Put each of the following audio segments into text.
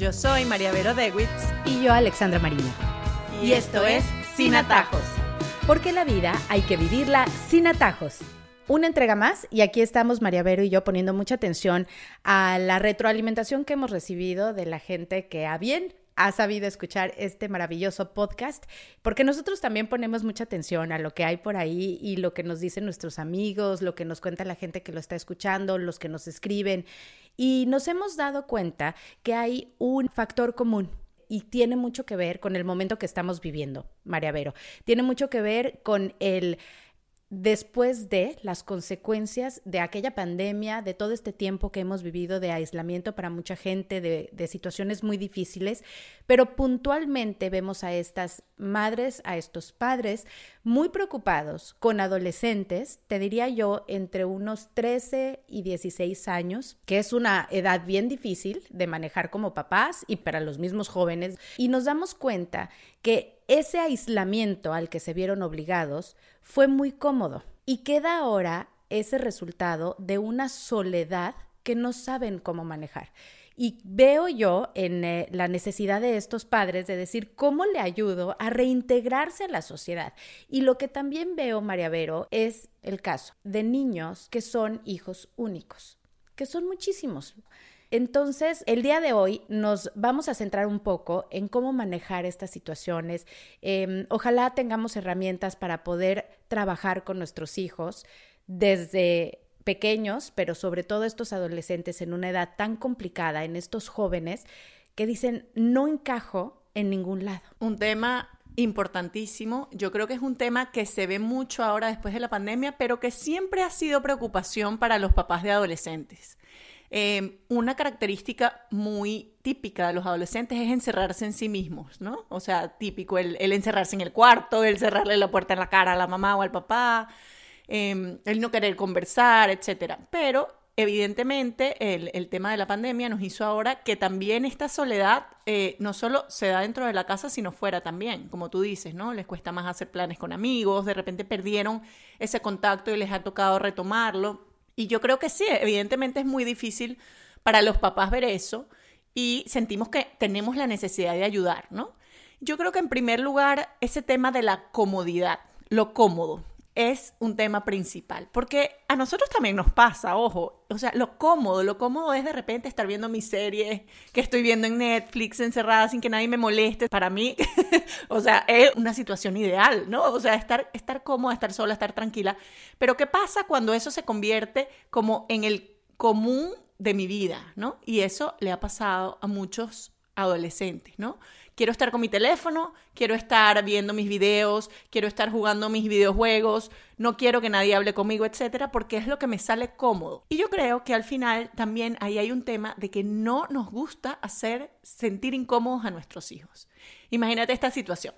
Yo soy María Vero Dewitz. Y yo, Alexandra Marina. Y, esto es Sin Atajos. Porque la vida hay que vivirla sin atajos. Una entrega más y aquí estamos María Vero y yo poniendo mucha atención a la retroalimentación que hemos recibido de la gente que a bien ha sabido escuchar este maravilloso podcast, porque nosotros también ponemos mucha atención a lo que hay por ahí y lo que nos dicen nuestros amigos, lo que nos cuenta la gente que lo está escuchando, los que nos escriben. Y nos hemos dado cuenta que hay un factor común y tiene mucho que ver con el momento que estamos viviendo, María Vero. Tiene mucho que ver con el después de las consecuencias de aquella pandemia, de todo este tiempo que hemos vivido de aislamiento para mucha gente, de, situaciones muy difíciles, pero puntualmente vemos a estas madres, a estos padres muy preocupados con adolescentes, te diría yo, entre unos 13 y 16 años, que es una edad bien difícil de manejar como papás y para los mismos jóvenes, y nos damos cuenta que ese aislamiento al que se vieron obligados fue muy cómodo y queda ahora ese resultado de una soledad que no saben cómo manejar. Y veo yo en eh, la necesidad de estos padres de decir cómo le ayudo a reintegrarse a la sociedad. Y lo que también veo, María Vero, es el caso de niños que son hijos únicos, que son muchísimos. Entonces, el día de hoy nos vamos a centrar un poco en cómo manejar estas situaciones. Em, ojalá tengamos herramientas para poder trabajar con nuestros hijos desde pequeños, pero sobre todo estos adolescentes en una edad tan complicada, en estos jóvenes que dicen, no encajo en ningún lado. Un tema importantísimo. Yo creo que es un tema que se ve mucho ahora después de la pandemia, pero que siempre ha sido preocupación para los papás de adolescentes. Em, una característica muy típica de los adolescentes es encerrarse en sí mismos, ¿no? O sea, típico el, encerrarse en el cuarto, el cerrarle la puerta en la cara a la mamá o al papá, em, el no querer conversar, etc. Pero evidentemente el, tema de la pandemia nos hizo ahora que también esta soledad eh, no solo se da dentro de la casa, sino fuera también, como tú dices, ¿no? Les cuesta más hacer planes con amigos, de repente perdieron ese contacto y les ha tocado retomarlo. Y yo creo que sí, evidentemente es muy difícil para los papás ver eso y sentimos que tenemos la necesidad de ayudar, ¿no? Yo creo que en primer lugar ese tema de la comodidad, lo cómodo es un tema principal, porque a nosotros también nos pasa, ojo, o sea, lo cómodo, lo cómodo es de repente estar viendo mi serie que estoy viendo en Netflix encerrada sin que nadie me moleste, para mí, o sea, es una situación ideal, ¿no? O sea, estar, estar cómoda, estar sola, estar tranquila, pero ¿qué pasa cuando eso se convierte como en el común de mi vida, ¿no? Y eso le ha pasado a muchos adolescentes, ¿no? Quiero estar con mi teléfono, quiero estar viendo mis videos, quiero estar jugando mis videojuegos, no quiero que nadie hable conmigo, etcétera, porque es lo que me sale cómodo. Y yo creo que al final también ahí hay un tema de que no nos gusta hacer sentir incómodos a nuestros hijos. Imagínate esta situación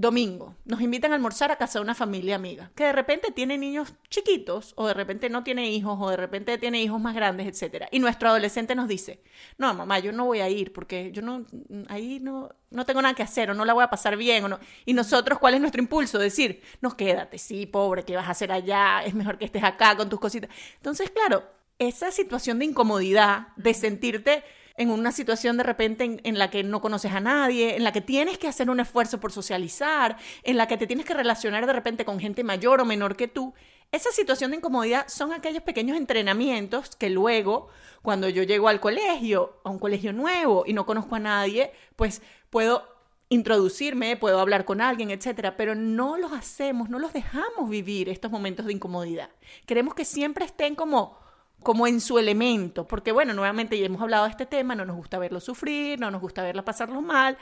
domingo, nos invitan a almorzar a casa de una familia amiga, que de repente tiene niños chiquitos, o de repente no tiene hijos, o de repente tiene hijos más grandes, etc. Y nuestro adolescente nos dice, no, mamá, yo no voy a ir porque yo no, ahí no, no tengo nada que hacer, o no la voy a pasar bien, o no. Y nosotros, ¿cuál es nuestro impulso? Decir, no, quédate, sí, pobre, ¿qué vas a hacer allá? Es mejor que estés acá con tus cositas. Entonces, claro, esa situación de incomodidad, de sentirte en una situación de repente en, la que no conoces a nadie, en la que tienes que hacer un esfuerzo por socializar, en la que te tienes que relacionar de repente con gente mayor o menor que tú, esa situación de incomodidad son aquellos pequeños entrenamientos que luego, cuando yo llego al colegio, a un colegio nuevo y no conozco a nadie, pues puedo introducirme, puedo hablar con alguien, etcétera, pero no los hacemos, no los dejamos vivir estos momentos de incomodidad. Queremos que siempre estén como como en su elemento, porque bueno, nuevamente ya hemos hablado de este tema, no nos gusta verlo sufrir, no nos gusta verla pasarlo mal,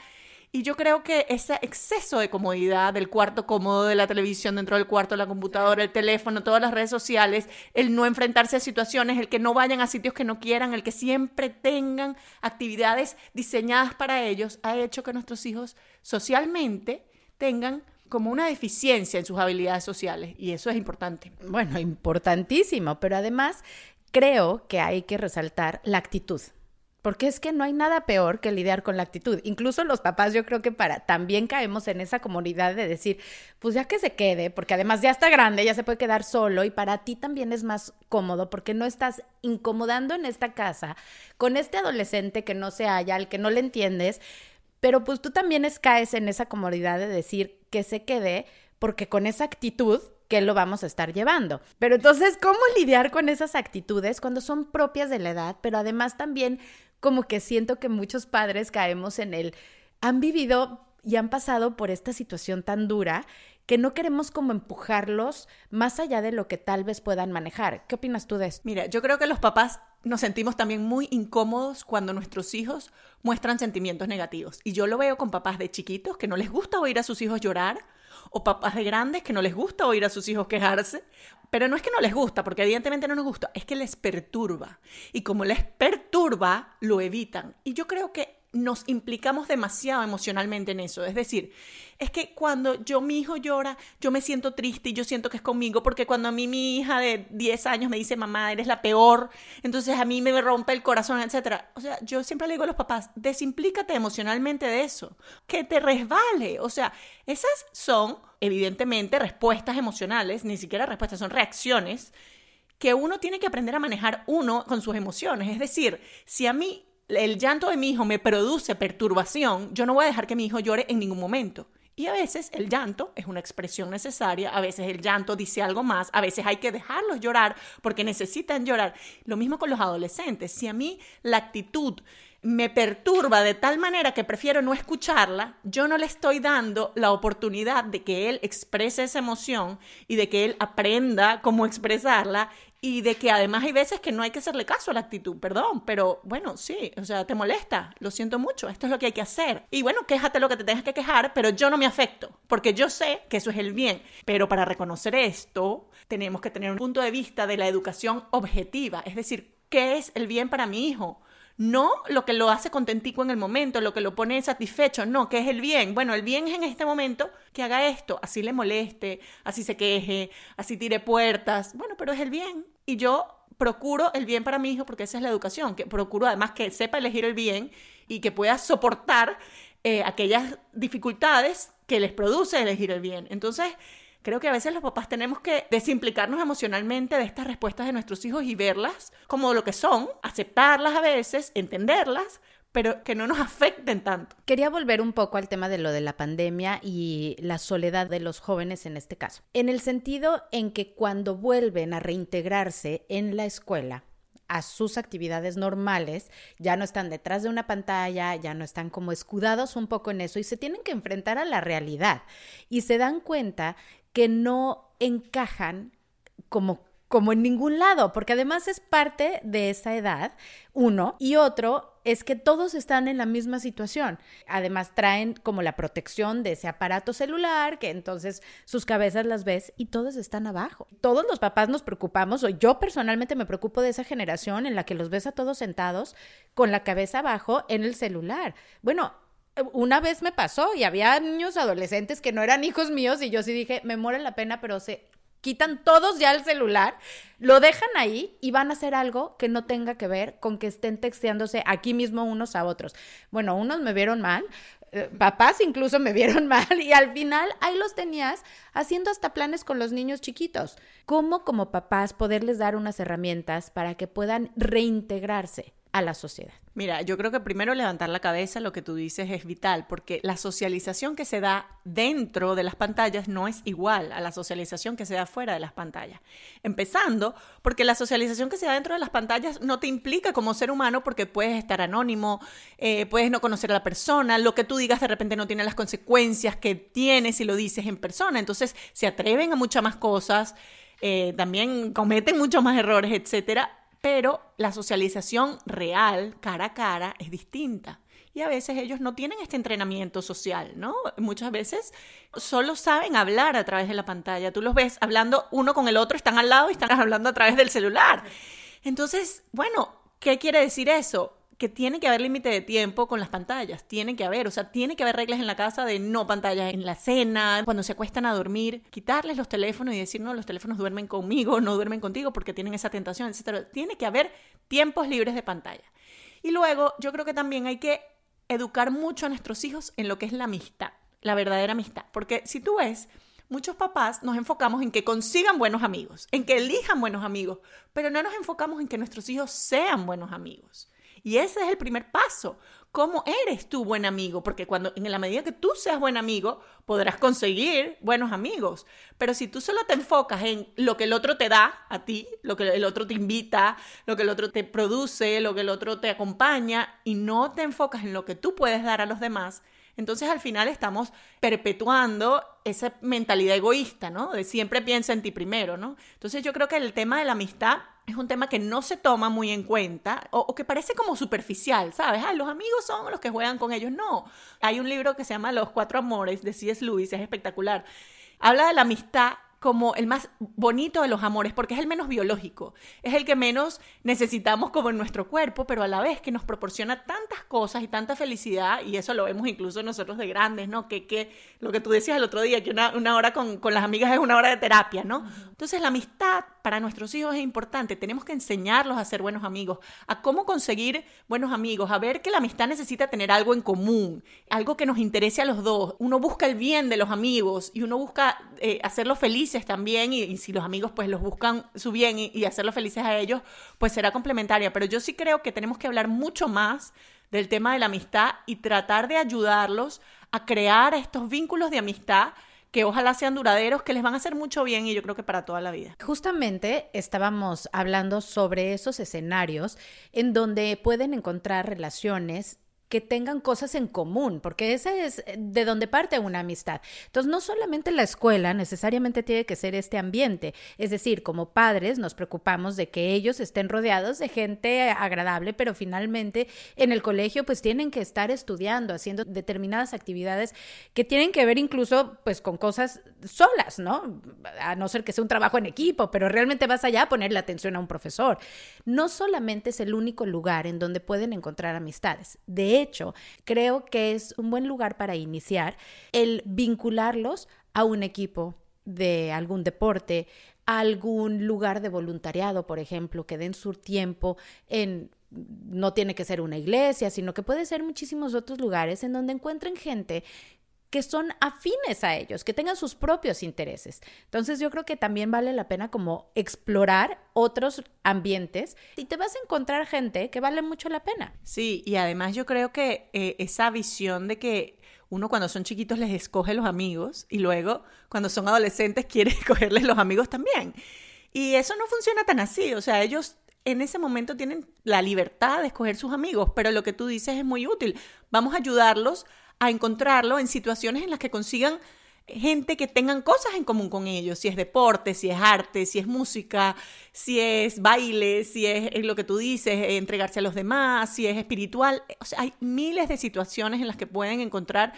y yo creo que ese exceso de comodidad del cuarto cómodo, de la televisión dentro del cuarto, la computadora, el teléfono, todas las redes sociales, el no enfrentarse a situaciones, el que no vayan a sitios que no quieran, el que siempre tengan actividades diseñadas para ellos, ha hecho que nuestros hijos socialmente tengan como una deficiencia en sus habilidades sociales y eso es importante. Bueno, importantísimo, pero además creo que hay que resaltar la actitud. Porque es que no hay nada peor que lidiar con la actitud. Incluso los papás, yo creo que para también caemos en esa comunidad de decir, pues ya que se quede, porque además ya está grande, ya se puede quedar solo y para ti también es más cómodo porque no estás incomodando en esta casa con este adolescente que no se halla, al que no le entiendes, pero pues tú también es, caes en esa comodidad de decir que se quede porque con esa actitud que lo vamos a estar llevando. Pero entonces, ¿cómo lidiar con esas actitudes cuando son propias de la edad, pero además también como que siento que muchos padres caemos en el, han vivido y han pasado por esta situación tan dura que no queremos como empujarlos más allá de lo que tal vez puedan manejar. ¿Qué opinas tú de esto? Mira, yo creo que los papás nos sentimos también muy incómodos cuando nuestros hijos muestran sentimientos negativos. Y yo lo veo con papás de chiquitos que no les gusta oír a sus hijos llorar, o papás de grandes que no les gusta oír a sus hijos quejarse, pero no es que no les gusta, porque evidentemente no nos gusta, es que les perturba. Y como les perturba, lo evitan. Y yo creo que nos implicamos demasiado emocionalmente en eso. Es decir, es que cuando yo, mi hijo llora, yo me siento triste y yo siento que es conmigo, porque cuando a mí mi hija de 10 años me dice, mamá, eres la peor, entonces a mí me rompe el corazón, etc. O sea, yo siempre le digo a los papás, desimplícate emocionalmente de eso, que te resbale. O sea, esas son, evidentemente, respuestas emocionales, ni siquiera respuestas, son reacciones que uno tiene que aprender a manejar uno con sus emociones. Es decir, si a mí el llanto de mi hijo me produce perturbación, yo no voy a dejar que mi hijo llore en ningún momento. Y a veces el llanto es una expresión necesaria, a veces el llanto dice algo más, a veces hay que dejarlos llorar porque necesitan llorar. Lo mismo con los adolescentes. Si a mí la actitud me perturba de tal manera que prefiero no escucharla, yo no le estoy dando la oportunidad de que él exprese esa emoción y de que él aprenda cómo expresarla y de que además hay veces que no hay que hacerle caso a la actitud, perdón, pero bueno, sí, o sea, te molesta, lo siento mucho, esto es lo que hay que hacer. Y bueno, quéjate lo que te tengas que quejar, pero yo no me afecto, porque yo sé que eso es el bien. Pero para reconocer esto, tenemos que tener un punto de vista de la educación objetiva, es decir, ¿qué es el bien para mi hijo? No lo que lo hace contentico en el momento, lo que lo pone satisfecho, no, que es el bien. Bueno, el bien es en este momento que haga esto, así le moleste, así se queje, así tire puertas. Bueno, pero es el bien. Y yo procuro el bien para mi hijo porque esa es la educación, que procuro además que sepa elegir el bien y que pueda soportar eh, aquellas dificultades que les produce elegir el bien. Entonces, Creo que a veces los papás tenemos que desimplicarnos emocionalmente de estas respuestas de nuestros hijos y verlas como lo que son, aceptarlas a veces, entenderlas, pero que no nos afecten tanto. Quería volver un poco al tema de lo de la pandemia y la soledad de los jóvenes en este caso, en el sentido en que cuando vuelven a reintegrarse en la escuela, a sus actividades normales, ya no están detrás de una pantalla, ya no están como escudados un poco en eso y se tienen que enfrentar a la realidad. Y se dan cuenta que no encajan como como en ningún lado, porque además es parte de esa edad, uno, y otro es que todos están en la misma situación. Además traen como la protección de ese aparato celular, que entonces sus cabezas las ves y todos están abajo. Todos los papás nos preocupamos, o yo personalmente me preocupo de esa generación en la que los ves a todos sentados con la cabeza abajo en el celular. Bueno, una vez me pasó y había niños adolescentes que no eran hijos míos y yo sí dije, me muere la pena, pero se quitan todos ya el celular, lo dejan ahí y van a hacer algo que no tenga que ver con que estén texteándose aquí mismo unos a otros. Bueno, unos me vieron mal, eh, papás incluso me vieron mal y al final ahí los tenías haciendo hasta planes con los niños chiquitos. ¿Cómo como papás poderles dar unas herramientas para que puedan reintegrarse? A la sociedad. Mira, yo creo que primero levantar la cabeza, lo que tú dices es vital, porque la socialización que se da dentro de las pantallas no es igual a la socialización que se da fuera de las pantallas. Empezando, porque la socialización que se da dentro de las pantallas no te implica como ser humano porque puedes estar anónimo, eh, puedes no conocer a la persona, lo que tú digas de repente no tiene las consecuencias que tienes si lo dices en persona, entonces se atreven a muchas más cosas. Eh, también cometen muchos más errores, etcétera, pero la socialización real, cara a cara, es distinta. Y a veces ellos no tienen este entrenamiento social, ¿no? Muchas veces solo saben hablar a través de la pantalla. Tú los ves hablando uno con el otro, están al lado y están hablando a través del celular. Entonces, bueno, ¿qué quiere decir eso? Que tiene que haber límite de tiempo con las pantallas, tiene que haber, o sea, tiene que haber reglas en la casa de no pantallas en la cena, cuando se acuestan a dormir, quitarles los teléfonos y decir, no, los teléfonos duermen conmigo, no duermen contigo porque tienen esa tentación, etc. Tiene que haber tiempos libres de pantalla. Y luego yo creo que también hay que educar mucho a nuestros hijos en lo que es la amistad, la verdadera amistad. Porque si tú ves, muchos papás nos enfocamos en que consigan buenos amigos, en que elijan buenos amigos, pero no nos enfocamos en que nuestros hijos sean buenos amigos. Y ese es el primer paso. ¿Cómo eres tú buen amigo? Porque cuando en la medida que tú seas buen amigo, podrás conseguir buenos amigos. Pero si tú solo te enfocas en lo que el otro te da a ti, lo que el otro te invita, lo que el otro te produce, lo que el otro te acompaña, y no te enfocas en lo que tú puedes dar a los demás, entonces al final estamos perpetuando esa mentalidad egoísta, ¿no? De siempre piensa en ti primero, ¿no? Entonces yo creo que el tema de la amistad es un tema que no se toma muy en cuenta o, que parece como superficial, ¿sabes? Ah, los amigos son los que juegan con ellos. No. Hay un libro que se llama Los Cuatro Amores de C.S. Lewis, es espectacular. Habla de la amistad como el más bonito de los amores, porque es el menos biológico, es el que menos necesitamos como en nuestro cuerpo, pero a la vez que nos proporciona tantas cosas y tanta felicidad, y eso lo vemos incluso nosotros de grandes, ¿no? Que, que lo que tú decías el otro día, que una, una hora con, con, las amigas es una hora de terapia, ¿no? Entonces la amistad para nuestros hijos es importante, tenemos que enseñarlos a ser buenos amigos, a cómo conseguir buenos amigos, a ver que la amistad necesita tener algo en común, algo que nos interese a los dos, uno busca el bien de los amigos y uno busca eh, hacerlos felices también y, si los amigos pues los buscan su bien y, y hacerlos felices a ellos, pues será complementaria. Pero yo sí creo que tenemos que hablar mucho más del tema de la amistad y tratar de ayudarlos a crear estos vínculos de amistad que ojalá sean duraderos, que les van a hacer mucho bien y yo creo que para toda la vida. Justamente estábamos hablando sobre esos escenarios en donde pueden encontrar relaciones que tengan cosas en común, porque ese es eh, de donde parte una amistad. Entonces, no solamente la escuela necesariamente tiene que ser este ambiente, es decir, como padres nos preocupamos de que ellos estén rodeados de gente agradable, pero finalmente en el colegio pues tienen que estar estudiando, haciendo determinadas actividades que tienen que ver incluso pues con cosas solas, ¿no? A no ser que sea un trabajo en equipo, pero realmente vas allá a ponerle atención a un profesor. No solamente es el único lugar en donde pueden encontrar amistades. De hecho, creo que es un buen lugar para iniciar el vincularlos a un equipo de algún deporte, a algún lugar de voluntariado, por ejemplo, que den su tiempo en no tiene que ser una iglesia, sino que puede ser muchísimos otros lugares en donde encuentren gente que son afines a ellos, que tengan sus propios intereses. Entonces yo creo que también vale la pena como explorar otros ambientes y te vas a encontrar gente que vale mucho la pena. Sí, y además yo creo que eh, esa visión de que uno cuando son chiquitos les escoge los amigos y luego cuando son adolescentes quiere escogerles los amigos también. Y eso no funciona tan así, o sea, ellos en ese momento tienen la libertad de escoger sus amigos, pero lo que tú dices es muy útil. Vamos a ayudarlos a encontrarlo en situaciones en las que consigan gente que tengan cosas en común con ellos, si es deporte, si es arte, si es música, si es baile, si es lo que tú dices, entregarse a los demás, si es espiritual. O sea, hay miles de situaciones en las que pueden encontrar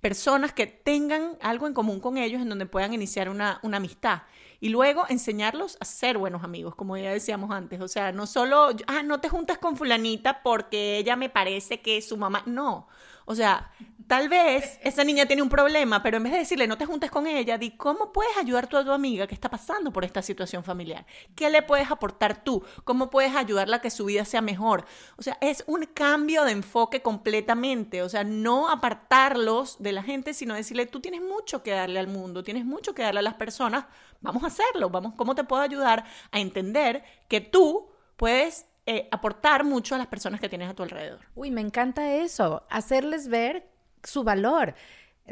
personas que tengan algo en común con ellos en donde puedan iniciar una, una amistad. Y luego enseñarlos a ser buenos amigos, como ya decíamos antes. O sea, no solo, ah, no te juntas con fulanita porque ella me parece que es su mamá. No. O sea, tal vez esa niña tiene un problema, pero en vez de decirle no te juntes con ella, di cómo puedes ayudar a tu amiga que está pasando por esta situación familiar. ¿Qué le puedes aportar tú? ¿Cómo puedes ayudarla a que su vida sea mejor? O sea, es un cambio de enfoque completamente. O sea, no apartarlos de la gente, sino decirle tú tienes mucho que darle al mundo, tienes mucho que darle a las personas. Vamos a hacerlo. Vamos, ¿cómo te puedo ayudar a entender que tú puedes eh, aportar mucho a las personas que tienes a tu alrededor. Uy, me encanta eso, hacerles ver su valor.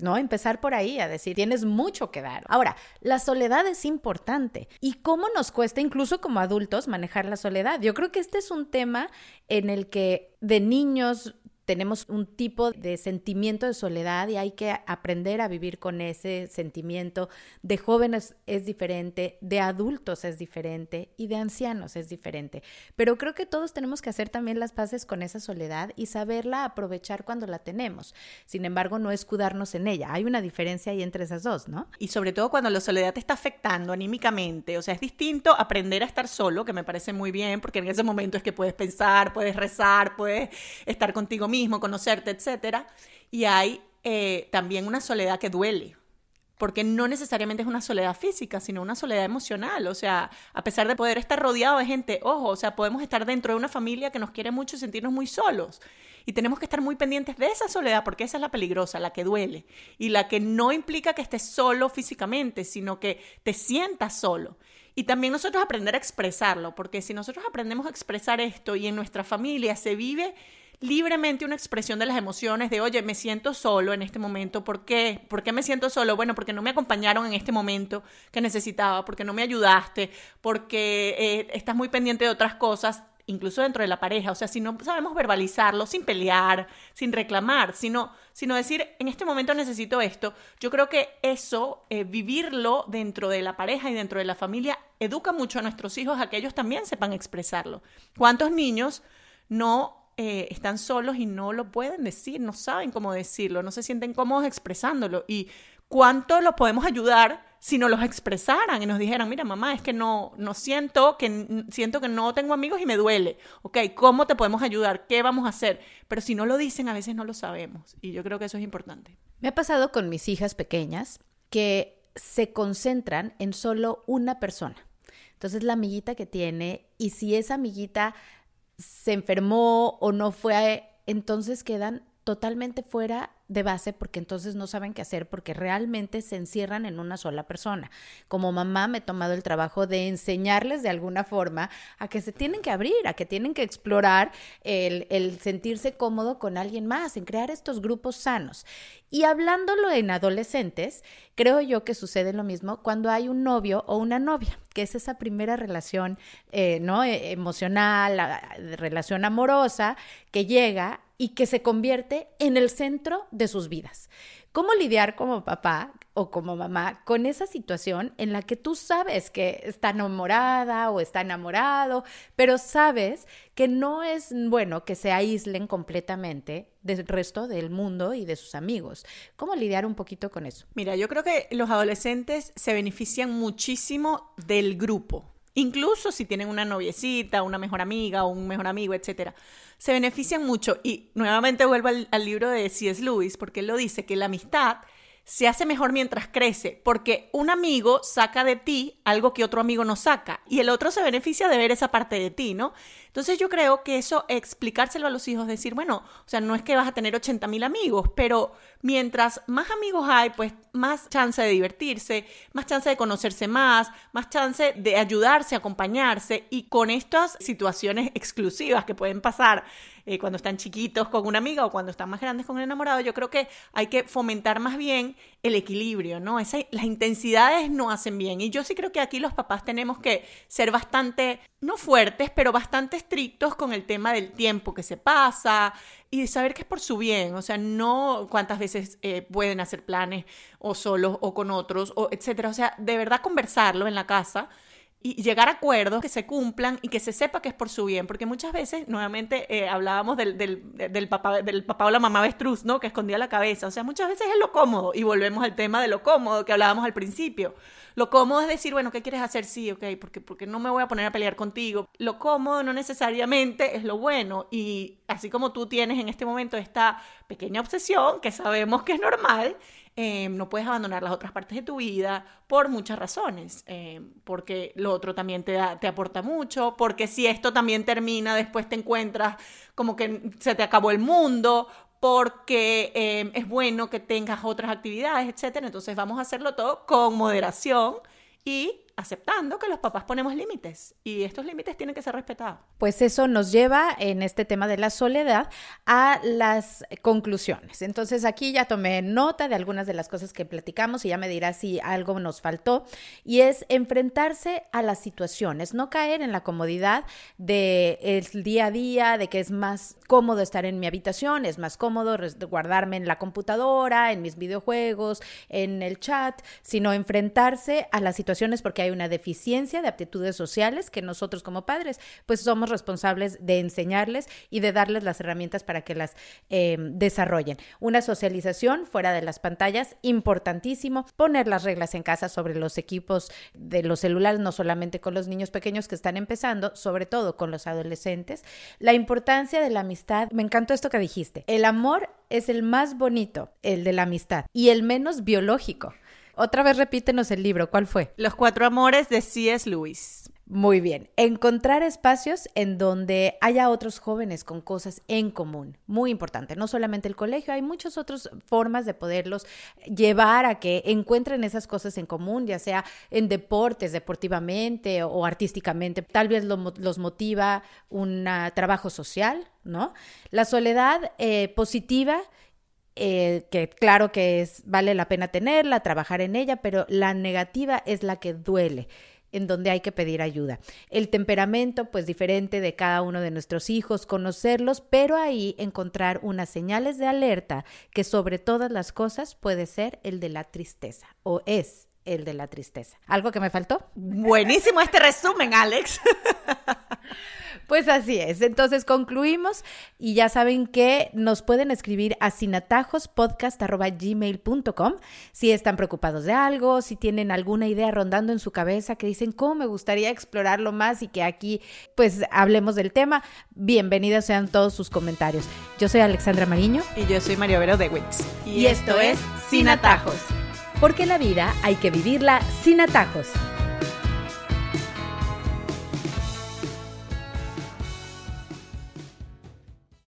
¿no? Empezar por ahí a decir, tienes mucho que dar. Ahora, la soledad es importante. ¿Y cómo nos cuesta incluso como adultos manejar la soledad? Yo creo que este es un tema en el que de niños tenemos un tipo de sentimiento de soledad y hay que aprender a vivir con ese sentimiento. De jóvenes es diferente, de adultos es diferente y de ancianos es diferente. Pero creo que todos tenemos que hacer también las paces con esa soledad y saberla aprovechar cuando la tenemos. Sin embargo, no escudarnos en ella. Hay una diferencia ahí entre esas dos, ¿no? Y sobre todo cuando la soledad te está afectando anímicamente. O sea, es distinto aprender a estar solo, que me parece muy bien, porque en ese momento es que puedes pensar, puedes rezar, puedes estar contigo mismo, conocerte, etcétera. Y hay eh, también una soledad que duele. porque no necesariamente es una soledad física, sino una soledad emocional. O sea, a pesar de poder estar rodeado de gente, ojo, o sea, podemos estar dentro de una familia que nos quiere mucho y sentirnos muy solos. Y tenemos que estar muy pendientes de esa soledad, porque esa es la peligrosa, la que duele, y la que no implica que estés solo físicamente, sino que te sientas solo. Y también nosotros aprender a expresarlo, porque si nosotros aprendemos a expresar esto y en nuestra familia se vive libremente una expresión de las emociones de, oye, me siento solo en este momento. ¿Por qué? ¿Por qué me siento solo? Bueno, porque no me acompañaron en este momento que necesitaba, porque no me ayudaste, porque eh, estás muy pendiente de otras cosas, incluso dentro de la pareja. O sea, si no sabemos verbalizarlo sin pelear, sin reclamar, sino, sino decir, en este momento necesito esto, yo creo que eso, eh, vivirlo dentro de la pareja y dentro de la familia, educa mucho a nuestros hijos a que ellos también sepan expresarlo. ¿Cuántos niños no eh, están solos y no lo pueden decir, no saben cómo decirlo, no se sienten cómodos expresándolo. Y cuánto los podemos ayudar si nos los expresaran y nos dijeran, mira mamá, es que no, no siento, que siento que no tengo amigos y me duele. Ok, ¿cómo te podemos ayudar? ¿Qué vamos a hacer? Pero si no lo dicen, a veces no lo sabemos. Y yo creo que eso es importante. Me ha pasado con mis hijas pequeñas que se concentran en solo una persona. Entonces la amiguita que tiene, y si esa amiguita se enfermó o no fue, entonces quedan totalmente fuera de base porque entonces no saben qué hacer porque realmente se encierran en una sola persona. Como mamá me he tomado el trabajo de enseñarles de alguna forma a que se tienen que abrir, a que tienen que explorar el, sentirse cómodo con alguien más, en crear estos grupos sanos. Y hablándolo en adolescentes, creo yo que sucede lo mismo cuando hay un novio o una novia, que es esa primera relación eh, ¿no? E, emocional, relación amorosa, que llega y que se convierte en el centro de sus vidas. ¿Cómo lidiar como papá o como mamá con esa situación en la que tú sabes que está enamorada o está enamorado, pero sabes que no es bueno que se aíslen completamente del resto del mundo y de sus amigos? ¿Cómo lidiar un poquito con eso? Mira, yo creo que los adolescentes se benefician muchísimo del grupo, incluso si tienen una noviecita, una mejor amiga o un mejor amigo, etcétera se benefician mucho. Y nuevamente vuelvo al, libro de C.S. Lewis, porque él lo dice, que la amistad se hace mejor mientras crece, porque un amigo saca de ti algo que otro amigo no saca y el otro se beneficia de ver esa parte de ti, ¿no? Entonces yo creo que eso, explicárselo a los hijos, decir, bueno, o sea, no es que vas a tener 80 mil amigos, pero mientras más amigos hay, pues más chance de divertirse, más chance de conocerse más, más chance de ayudarse, acompañarse y con estas situaciones exclusivas que pueden pasar eh, cuando están chiquitos con una amiga o cuando están más grandes con un enamorado, yo creo que hay que fomentar más bien el equilibrio, ¿no? Esa, las intensidades no hacen bien. Y yo sí creo que aquí los papás tenemos que ser bastante, no fuertes, pero bastante estrictos con el tema del tiempo que se pasa y saber que es por su bien. O sea, no cuántas veces eh, pueden hacer planes o solos o con otros, o etcétera. O sea, de verdad conversarlo en la casa y llegar a acuerdos que se cumplan y que se sepa que es por su bien, porque muchas veces, nuevamente, eh, hablábamos del, del, papá, del papá o la mamá avestruz, ¿no? Que escondía la cabeza, o sea, muchas veces es lo cómodo, y volvemos al tema de lo cómodo que hablábamos al principio. Lo cómodo es decir, bueno, ¿qué quieres hacer? Sí, ok, porque, porque no me voy a poner a pelear contigo. Lo cómodo no necesariamente es lo bueno, y así como tú tienes en este momento esta pequeña obsesión, que sabemos que es normal, Em, no puedes abandonar las otras partes de tu vida por muchas razones, em, porque lo otro también te, te aporta mucho, porque si esto también termina, después te encuentras como que se te acabó el mundo, porque em, es bueno que tengas otras actividades, etc. Entonces vamos a hacerlo todo con moderación y aceptando que los papás ponemos límites y estos límites tienen que ser respetados. Pues eso nos lleva en este tema de la soledad a las conclusiones. Entonces aquí ya tomé nota de algunas de las cosas que platicamos y ya me dirá si algo nos faltó y es enfrentarse a las situaciones, no caer en la comodidad del día a día, de que es más cómodo estar en mi habitación, es más cómodo guardarme en la computadora, en mis videojuegos, en el chat, sino enfrentarse a las situaciones porque hay una deficiencia de aptitudes sociales que nosotros como padres pues somos responsables de enseñarles y de darles las herramientas para que las em, desarrollen. Una socialización fuera de las pantallas, importantísimo. Poner las reglas en casa sobre los equipos de los celulares, no solamente con los niños pequeños que están empezando, sobre todo con los adolescentes. La importancia de la amistad. Me encantó esto que dijiste. El amor es el más bonito, el de la amistad, y el menos biológico. Otra vez repítenos el libro, ¿cuál fue? Los cuatro amores de C.S. Lewis. Muy bien, encontrar espacios en donde haya otros jóvenes con cosas en común, muy importante, no solamente el colegio, hay muchas otras formas de poderlos llevar a que encuentren esas cosas en común, ya sea en deportes, deportivamente o artísticamente, tal vez los motiva un trabajo social, ¿no? La soledad eh, positiva eh, que claro que es, vale la pena tenerla, trabajar en ella, pero la negativa es la que duele en donde hay que pedir ayuda. El temperamento, pues diferente de cada uno de nuestros hijos, conocerlos, pero ahí encontrar unas señales de alerta que sobre todas las cosas puede ser el de la tristeza o es el de la tristeza. ¿Algo que me faltó? Buenísimo este resumen, Alex. Pues así es. Entonces concluimos y ya saben que nos pueden escribir a sinatajospodcast.gmail.com si están preocupados de algo, si tienen alguna idea rondando en su cabeza que dicen cómo me gustaría explorarlo más y que aquí pues hablemos del tema. Bienvenidos sean todos sus comentarios. Yo soy Alexandra Mariño. Y yo soy María Vero Dewitz. Y, y esto es Sin Atajos. Porque la vida hay que vivirla sin atajos.